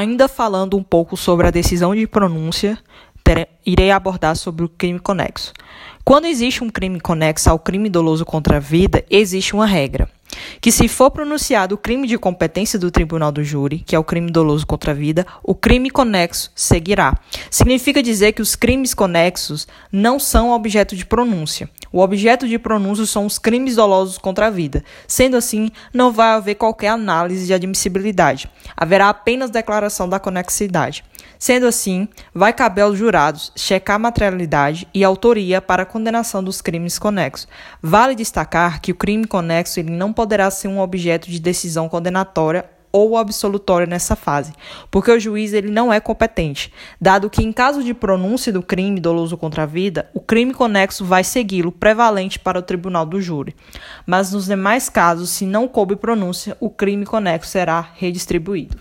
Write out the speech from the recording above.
Ainda falando um pouco sobre a decisão de pronúncia, irei abordar sobre o crime conexo. Quando existe um crime conexo ao crime doloso contra a vida, existe uma regra que se for pronunciado o crime de competência do tribunal do júri, que é o crime doloso contra a vida, o crime conexo seguirá. Significa dizer que os crimes conexos não são objeto de pronúncia. O objeto de pronúncia são os crimes dolosos contra a vida. Sendo assim, não vai haver qualquer análise de admissibilidade. Haverá apenas declaração da conexidade. Sendo assim, vai caber aos jurados checar a materialidade e autoria para a condenação dos crimes conexos. Vale destacar que o crime conexo ele não poderá ser um objeto de decisão condenatória ou absolutória nessa fase, porque o juiz ele não é competente, dado que em caso de pronúncia do crime doloso contra a vida, o crime conexo vai segui-lo prevalente para o tribunal do júri. Mas nos demais casos, se não coube pronúncia, o crime conexo será redistribuído.